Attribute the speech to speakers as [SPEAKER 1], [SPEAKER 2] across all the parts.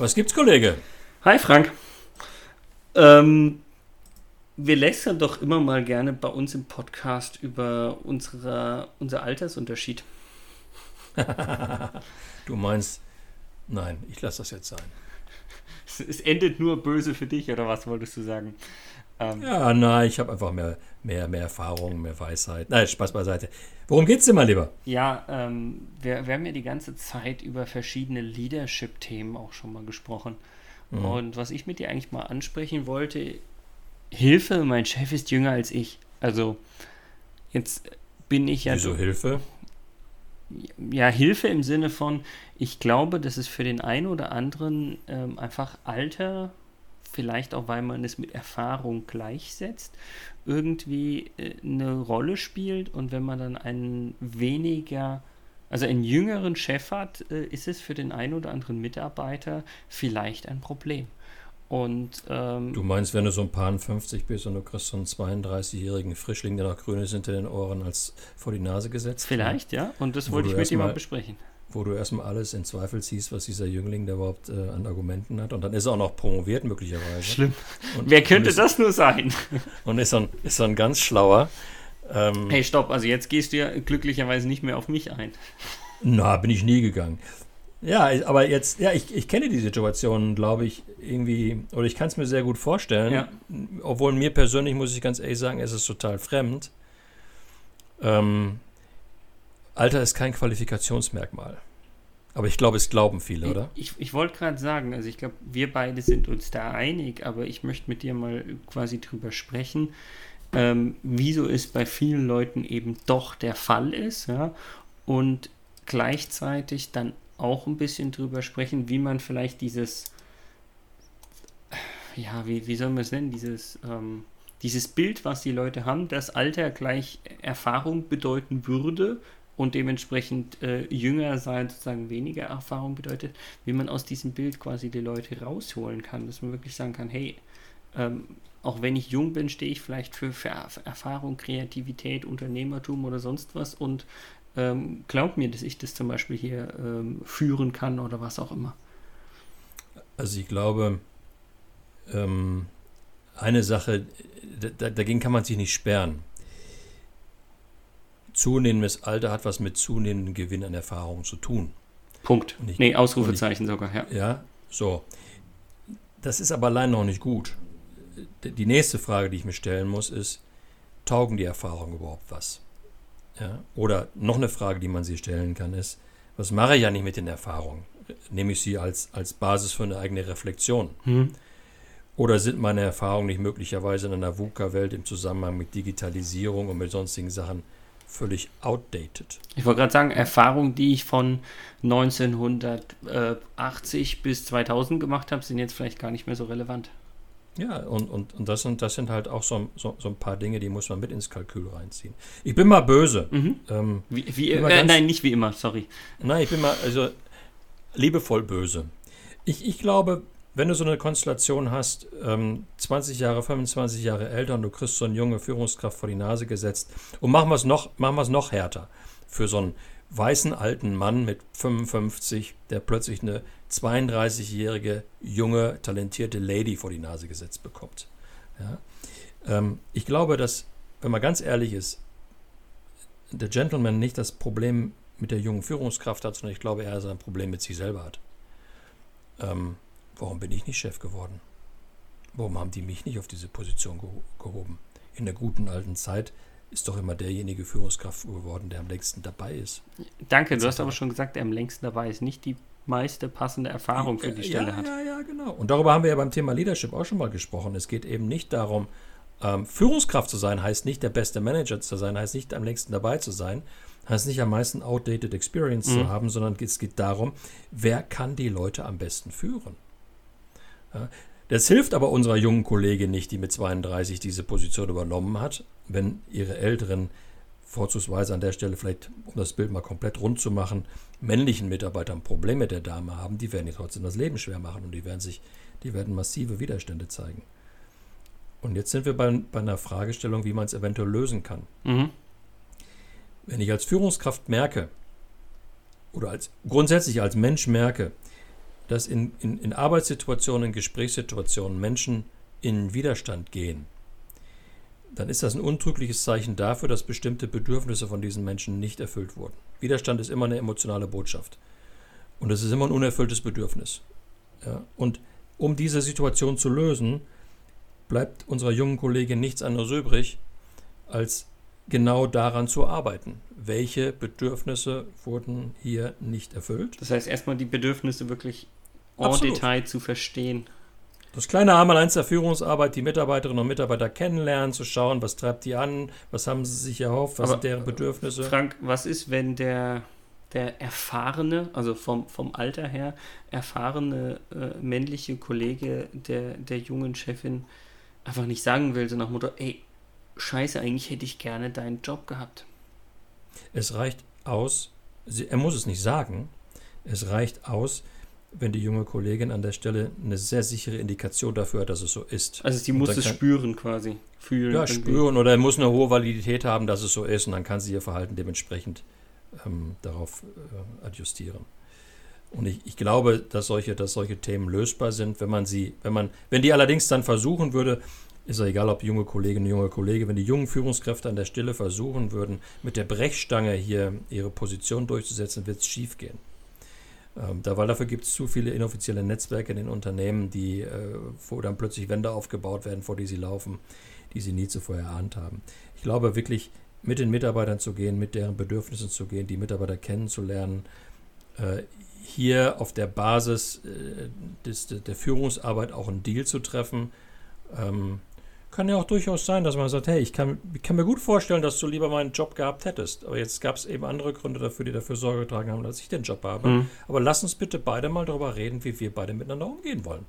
[SPEAKER 1] Was gibt's, Kollege?
[SPEAKER 2] Hi, Frank. Ähm, wir lästern doch immer mal gerne bei uns im Podcast über unsere, unser Altersunterschied.
[SPEAKER 1] du meinst, nein, ich lasse das jetzt sein.
[SPEAKER 2] Es endet nur böse für dich, oder was wolltest du sagen?
[SPEAKER 1] Ähm, ja, nein, ich habe einfach mehr, mehr, mehr Erfahrung, mehr Weisheit. Nein, Spaß beiseite. Worum geht's dir mal lieber?
[SPEAKER 2] Ja, ähm, wir, wir haben ja die ganze Zeit über verschiedene Leadership-Themen auch schon mal gesprochen. Mhm. Und was ich mit dir eigentlich mal ansprechen wollte, Hilfe, mein Chef ist jünger als ich. Also, jetzt bin ich ja.
[SPEAKER 1] Wieso Hilfe?
[SPEAKER 2] Ja, Hilfe im Sinne von, ich glaube, dass es für den einen oder anderen ähm, einfach Alter vielleicht auch weil man es mit Erfahrung gleichsetzt, irgendwie äh, eine Rolle spielt und wenn man dann einen weniger, also einen jüngeren Chef hat, äh, ist es für den einen oder anderen Mitarbeiter vielleicht ein Problem. Und, ähm,
[SPEAKER 1] du meinst, wenn du so ein paar 50 bist und du kriegst so einen 32-jährigen Frischling, der noch grün ist hinter den Ohren, als vor die Nase gesetzt?
[SPEAKER 2] Vielleicht, ja. Und das wollte ich mit jemandem besprechen
[SPEAKER 1] wo du erstmal alles in Zweifel ziehst, was dieser Jüngling da überhaupt äh, an Argumenten hat. Und dann ist er auch noch promoviert, möglicherweise.
[SPEAKER 2] Schlimm. Und, Wer könnte ist, das nur sein?
[SPEAKER 1] Und ist ein, ist ein ganz schlauer.
[SPEAKER 2] Ähm, hey, stopp, also jetzt gehst du ja glücklicherweise nicht mehr auf mich ein.
[SPEAKER 1] Na, bin ich nie gegangen. Ja, aber jetzt, ja, ich, ich kenne die Situation, glaube ich, irgendwie, oder ich kann es mir sehr gut vorstellen. Ja. Obwohl mir persönlich, muss ich ganz ehrlich sagen, es ist total fremd. Ähm, Alter ist kein Qualifikationsmerkmal. Aber ich glaube, es glauben viele, oder?
[SPEAKER 2] Ich, ich, wollte gerade sagen, also ich glaube, wir beide sind uns da einig, aber ich möchte mit dir mal quasi drüber sprechen, ähm, wieso es bei vielen Leuten eben doch der Fall ist, ja, und gleichzeitig dann auch ein bisschen drüber sprechen, wie man vielleicht dieses, ja, wie, wie soll man es nennen, dieses, ähm, dieses Bild, was die Leute haben, dass Alter gleich Erfahrung bedeuten würde, und dementsprechend äh, jünger sein sozusagen weniger Erfahrung bedeutet, wie man aus diesem Bild quasi die Leute rausholen kann, dass man wirklich sagen kann, hey, ähm, auch wenn ich jung bin, stehe ich vielleicht für, für Erfahrung, Kreativität, Unternehmertum oder sonst was und ähm, glaub mir, dass ich das zum Beispiel hier ähm, führen kann oder was auch immer.
[SPEAKER 1] Also ich glaube, ähm, eine Sache, dagegen kann man sich nicht sperren zunehmendes Alter hat was mit zunehmendem Gewinn an Erfahrung zu tun.
[SPEAKER 2] Punkt. Ich, nee, Ausrufezeichen ich, sogar, ja.
[SPEAKER 1] Ja, so. Das ist aber allein noch nicht gut. Die nächste Frage, die ich mir stellen muss, ist, taugen die Erfahrungen überhaupt was? Ja? Oder noch eine Frage, die man sich stellen kann, ist, was mache ich ja nicht mit den Erfahrungen? Nehme ich sie als, als Basis für eine eigene Reflexion? Hm. Oder sind meine Erfahrungen nicht möglicherweise in einer VUCA-Welt im Zusammenhang mit Digitalisierung und mit sonstigen Sachen völlig outdated.
[SPEAKER 2] Ich wollte gerade sagen, Erfahrungen, die ich von 1980 bis 2000 gemacht habe, sind jetzt vielleicht gar nicht mehr so relevant.
[SPEAKER 1] Ja, und, und, und das, sind, das sind halt auch so, so, so ein paar Dinge, die muss man mit ins Kalkül reinziehen. Ich bin mal böse. Mhm.
[SPEAKER 2] Ähm, wie, wie, äh, ganz, nein, nicht wie immer, sorry.
[SPEAKER 1] Nein, ich bin mal, also liebevoll böse. Ich, ich glaube, wenn du so eine Konstellation hast, ähm, 20 Jahre, 25 Jahre älter und du kriegst so eine junge Führungskraft vor die Nase gesetzt und machen wir es noch, machen wir es noch härter für so einen weißen alten Mann mit 55, der plötzlich eine 32-jährige junge talentierte Lady vor die Nase gesetzt bekommt. Ja? Ähm, ich glaube, dass, wenn man ganz ehrlich ist, der Gentleman nicht das Problem mit der jungen Führungskraft hat, sondern ich glaube, er ein Problem mit sich selber hat. Ähm, Warum bin ich nicht Chef geworden? Warum haben die mich nicht auf diese Position geho gehoben? In der guten alten Zeit ist doch immer derjenige Führungskraft geworden, der am längsten dabei ist.
[SPEAKER 2] Danke, du hast aber schon gesagt, der am längsten dabei ist, nicht die meiste passende Erfahrung für die Stelle
[SPEAKER 1] ja,
[SPEAKER 2] hat.
[SPEAKER 1] Ja, ja, genau. Und darüber haben wir ja beim Thema Leadership auch schon mal gesprochen. Es geht eben nicht darum, ähm, Führungskraft zu sein, heißt nicht der beste Manager zu sein, heißt nicht am längsten dabei zu sein, heißt nicht am meisten outdated Experience mhm. zu haben, sondern es geht darum, wer kann die Leute am besten führen. Das hilft aber unserer jungen Kollegin nicht, die mit 32 diese Position übernommen hat, wenn ihre älteren, vorzugsweise an der Stelle vielleicht, um das Bild mal komplett rund zu machen, männlichen Mitarbeiter ein Problem mit der Dame haben, die werden ihr trotzdem das Leben schwer machen und die werden sich, die werden massive Widerstände zeigen. Und jetzt sind wir bei, bei einer Fragestellung, wie man es eventuell lösen kann. Mhm. Wenn ich als Führungskraft merke, oder als grundsätzlich als Mensch merke, dass in, in, in Arbeitssituationen, in Gesprächssituationen Menschen in Widerstand gehen, dann ist das ein untrügliches Zeichen dafür, dass bestimmte Bedürfnisse von diesen Menschen nicht erfüllt wurden. Widerstand ist immer eine emotionale Botschaft. Und es ist immer ein unerfülltes Bedürfnis. Ja? Und um diese Situation zu lösen, bleibt unserer jungen Kollegin nichts anderes übrig, als genau daran zu arbeiten. Welche Bedürfnisse wurden hier nicht erfüllt?
[SPEAKER 2] Das heißt, erstmal die Bedürfnisse wirklich en Detail zu verstehen.
[SPEAKER 1] Das kleine Einmaleins der Führungsarbeit, die Mitarbeiterinnen und Mitarbeiter kennenlernen, zu schauen, was treibt die an, was haben sie sich erhofft, was Aber, sind deren Bedürfnisse.
[SPEAKER 2] Frank, was ist, wenn der, der erfahrene, also vom, vom Alter her, erfahrene äh, männliche Kollege der, der jungen Chefin einfach nicht sagen will, so nach Motto, ey, scheiße, eigentlich hätte ich gerne deinen Job gehabt.
[SPEAKER 1] Es reicht aus, er muss es nicht sagen, es reicht aus, wenn die junge Kollegin an der Stelle eine sehr sichere Indikation dafür hat, dass es so ist.
[SPEAKER 2] Also sie muss es kann, spüren quasi,
[SPEAKER 1] fühlen. Ja, spüren oder er muss eine hohe Validität haben, dass es so ist und dann kann sie ihr Verhalten dementsprechend ähm, darauf äh, adjustieren. Und ich, ich, glaube, dass solche, dass solche Themen lösbar sind, wenn man sie, wenn man, wenn die allerdings dann versuchen würde, ist ja egal, ob junge Kolleginnen, junge Kollege, wenn die jungen Führungskräfte an der Stelle versuchen würden, mit der Brechstange hier ihre Position durchzusetzen, wird es schief gehen. Ähm, da, weil dafür gibt es zu viele inoffizielle Netzwerke in den Unternehmen, die, äh, wo dann plötzlich Wände aufgebaut werden, vor die sie laufen, die sie nie zuvor erahnt haben. Ich glaube wirklich, mit den Mitarbeitern zu gehen, mit deren Bedürfnissen zu gehen, die Mitarbeiter kennenzulernen, äh, hier auf der Basis äh, des, der Führungsarbeit auch einen Deal zu treffen, ähm, kann ja auch durchaus sein, dass man sagt, hey, ich kann, ich kann mir gut vorstellen, dass du lieber meinen Job gehabt hättest. Aber jetzt gab es eben andere Gründe dafür, die dafür Sorge getragen haben, dass ich den Job habe. Mhm. Aber lass uns bitte beide mal darüber reden, wie wir beide miteinander umgehen wollen.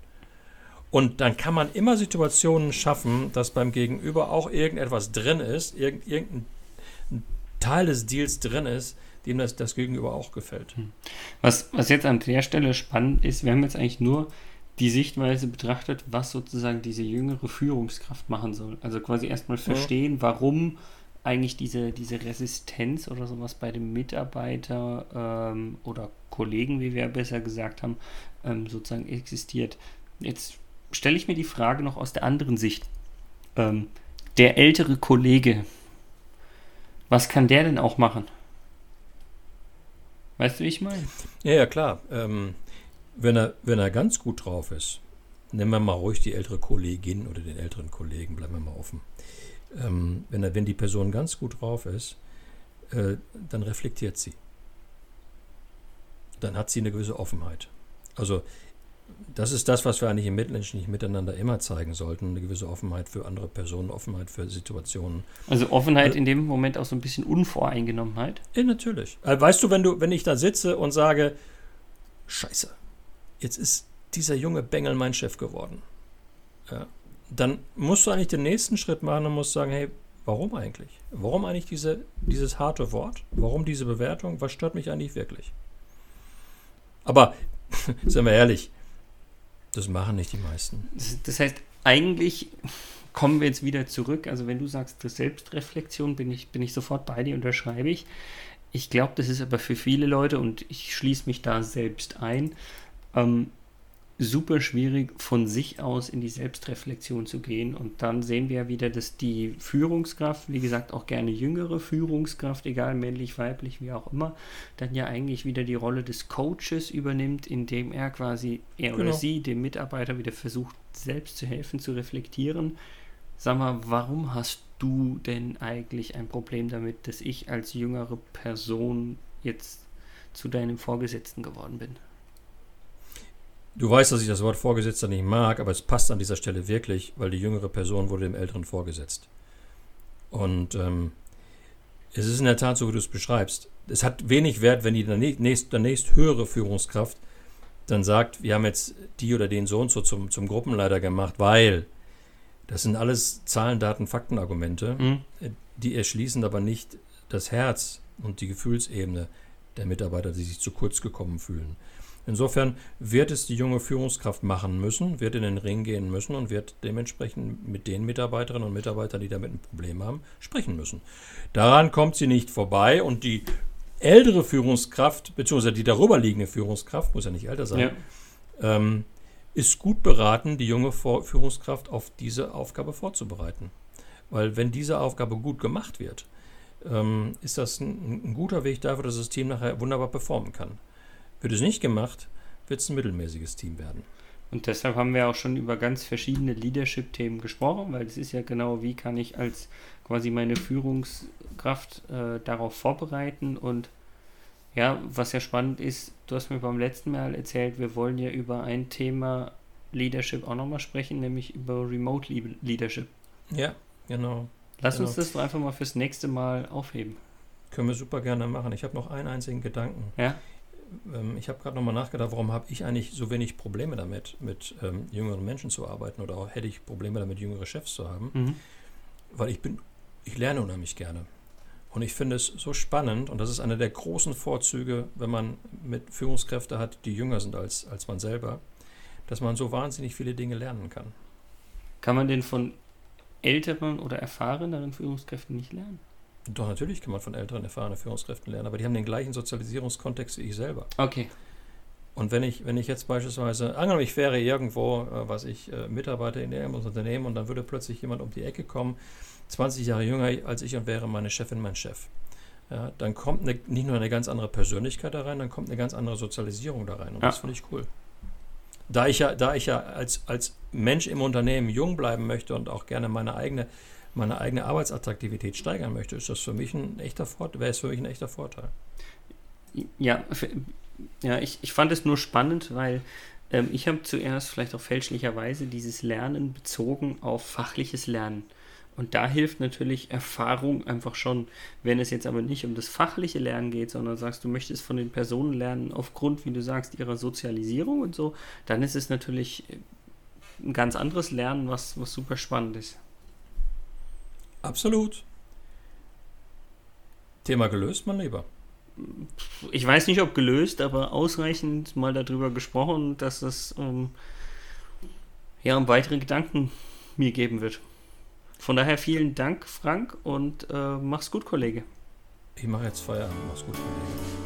[SPEAKER 1] Und dann kann man immer Situationen schaffen, dass beim Gegenüber auch irgendetwas drin ist, irgendein Teil des Deals drin ist, dem das, das Gegenüber auch gefällt. Mhm.
[SPEAKER 2] Was, was jetzt an der Stelle spannend ist, wir haben jetzt eigentlich nur die Sichtweise betrachtet, was sozusagen diese jüngere Führungskraft machen soll. Also quasi erstmal verstehen, ja. warum eigentlich diese, diese Resistenz oder sowas bei dem Mitarbeiter ähm, oder Kollegen, wie wir besser gesagt haben, ähm, sozusagen existiert. Jetzt stelle ich mir die Frage noch aus der anderen Sicht. Ähm, der ältere Kollege, was kann der denn auch machen? Weißt du, wie ich meine?
[SPEAKER 1] Ja, ja, klar. Ähm, wenn er, wenn er ganz gut drauf ist, nehmen wir mal ruhig die ältere Kollegin oder den älteren Kollegen, bleiben wir mal offen. Ähm, wenn, er, wenn die Person ganz gut drauf ist, äh, dann reflektiert sie. Dann hat sie eine gewisse Offenheit. Also das ist das, was wir eigentlich im mitmenschlichen Miteinander immer zeigen sollten. Eine gewisse Offenheit für andere Personen, Offenheit für Situationen.
[SPEAKER 2] Also Offenheit äh, in dem Moment auch so ein bisschen Unvoreingenommenheit?
[SPEAKER 1] Ja, natürlich. Äh, weißt du, wenn du, wenn ich da sitze und sage, Scheiße, jetzt ist dieser junge Bengel mein Chef geworden. Ja, dann musst du eigentlich den nächsten Schritt machen und musst sagen, hey, warum eigentlich? Warum eigentlich diese, dieses harte Wort? Warum diese Bewertung? Was stört mich eigentlich wirklich? Aber, sind wir ehrlich, das machen nicht die meisten.
[SPEAKER 2] Das heißt, eigentlich kommen wir jetzt wieder zurück. Also wenn du sagst, Selbstreflexion, bin ich, bin ich sofort bei dir, unterschreibe ich. Ich glaube, das ist aber für viele Leute, und ich schließe mich da selbst ein, ähm, super schwierig, von sich aus in die Selbstreflexion zu gehen. Und dann sehen wir ja wieder, dass die Führungskraft, wie gesagt, auch gerne jüngere Führungskraft, egal männlich, weiblich, wie auch immer, dann ja eigentlich wieder die Rolle des Coaches übernimmt, indem er quasi, er genau. oder sie, dem Mitarbeiter wieder versucht, selbst zu helfen, zu reflektieren. Sag mal, warum hast du denn eigentlich ein Problem damit, dass ich als jüngere Person jetzt zu deinem Vorgesetzten geworden bin?
[SPEAKER 1] Du weißt, dass ich das Wort Vorgesetzter nicht mag, aber es passt an dieser Stelle wirklich, weil die jüngere Person wurde dem Älteren vorgesetzt. Und ähm, es ist in der Tat so, wie du es beschreibst. Es hat wenig Wert, wenn die nächst, nächst höhere Führungskraft dann sagt, wir haben jetzt die oder den Sohn so zum, zum Gruppenleiter gemacht, weil das sind alles Zahlen, Daten, Faktenargumente, mhm. die erschließen aber nicht das Herz und die Gefühlsebene der Mitarbeiter, die sich zu kurz gekommen fühlen. Insofern wird es die junge Führungskraft machen müssen, wird in den Ring gehen müssen und wird dementsprechend mit den Mitarbeiterinnen und Mitarbeitern, die damit ein Problem haben, sprechen müssen. Daran kommt sie nicht vorbei und die ältere Führungskraft, beziehungsweise die darüber liegende Führungskraft, muss ja nicht älter sein, ähm, ist gut beraten, die junge Führungskraft auf diese Aufgabe vorzubereiten. Weil wenn diese Aufgabe gut gemacht wird, ähm, ist das ein, ein, guter Weg dafür, dass das Team nachher wunderbar performen kann. Wird es nicht gemacht, wird es ein mittelmäßiges Team werden.
[SPEAKER 2] Und deshalb haben wir auch schon über ganz verschiedene Leadership-Themen gesprochen, weil es ist ja genau, wie kann ich als quasi meine Führungskraft äh, darauf vorbereiten und ja, was ja spannend ist, du hast mir beim letzten Mal erzählt, wir wollen ja über ein Thema Leadership auch nochmal sprechen, nämlich über Remote Leadership.
[SPEAKER 1] Ja, genau.
[SPEAKER 2] Lass
[SPEAKER 1] genau.
[SPEAKER 2] uns das doch einfach mal fürs nächste Mal aufheben.
[SPEAKER 1] Können wir super gerne machen. Ich habe noch einen einzigen Gedanken.
[SPEAKER 2] Ja.
[SPEAKER 1] Ähm, ich habe gerade nochmal nachgedacht, warum habe ich eigentlich so wenig Probleme damit, mit ähm, jüngeren Menschen zu arbeiten oder auch hätte ich Probleme damit, jüngere Chefs zu haben. Mhm. Weil ich bin, ich lerne unheimlich gerne. Und ich finde es so spannend, und das ist einer der großen Vorzüge, wenn man mit Führungskräften hat, die jünger sind als, als man selber, dass man so wahnsinnig viele Dinge lernen kann.
[SPEAKER 2] Kann man denn von älteren oder erfahreneren Führungskräften nicht lernen?
[SPEAKER 1] Doch, natürlich kann man von älteren, erfahrenen Führungskräften lernen, aber die haben den gleichen Sozialisierungskontext wie ich selber.
[SPEAKER 2] Okay.
[SPEAKER 1] Und wenn ich, wenn ich jetzt beispielsweise, angenommen, ich wäre irgendwo, äh, was ich, äh, Mitarbeiter in irgendeinem Unternehmen und dann würde plötzlich jemand um die Ecke kommen, 20 Jahre jünger als ich und wäre meine Chefin mein Chef. Ja, dann kommt eine, nicht nur eine ganz andere Persönlichkeit da rein, dann kommt eine ganz andere Sozialisierung da rein. Und ja. das finde ich cool. Da ich ja, da ich ja als, als Mensch im Unternehmen jung bleiben möchte und auch gerne meine eigene, meine eigene Arbeitsattraktivität steigern möchte, ist das für mich ein echter Vorteil, wäre es für mich ein echter Vorteil.
[SPEAKER 2] Ja, ja ich, ich fand es nur spannend, weil ähm, ich habe zuerst vielleicht auch fälschlicherweise dieses Lernen bezogen auf fachliches Lernen. Und da hilft natürlich Erfahrung einfach schon, wenn es jetzt aber nicht um das fachliche Lernen geht, sondern sagst, du möchtest von den Personen lernen aufgrund, wie du sagst, ihrer Sozialisierung und so, dann ist es natürlich ein ganz anderes Lernen, was, was super spannend ist.
[SPEAKER 1] Absolut. Thema gelöst, mein Lieber.
[SPEAKER 2] Ich weiß nicht, ob gelöst, aber ausreichend mal darüber gesprochen, dass es um, ja, um weitere Gedanken mir geben wird. Von daher vielen Dank, Frank, und äh, mach's gut, Kollege.
[SPEAKER 1] Ich mache jetzt Feierabend. Mach's gut, Kollege.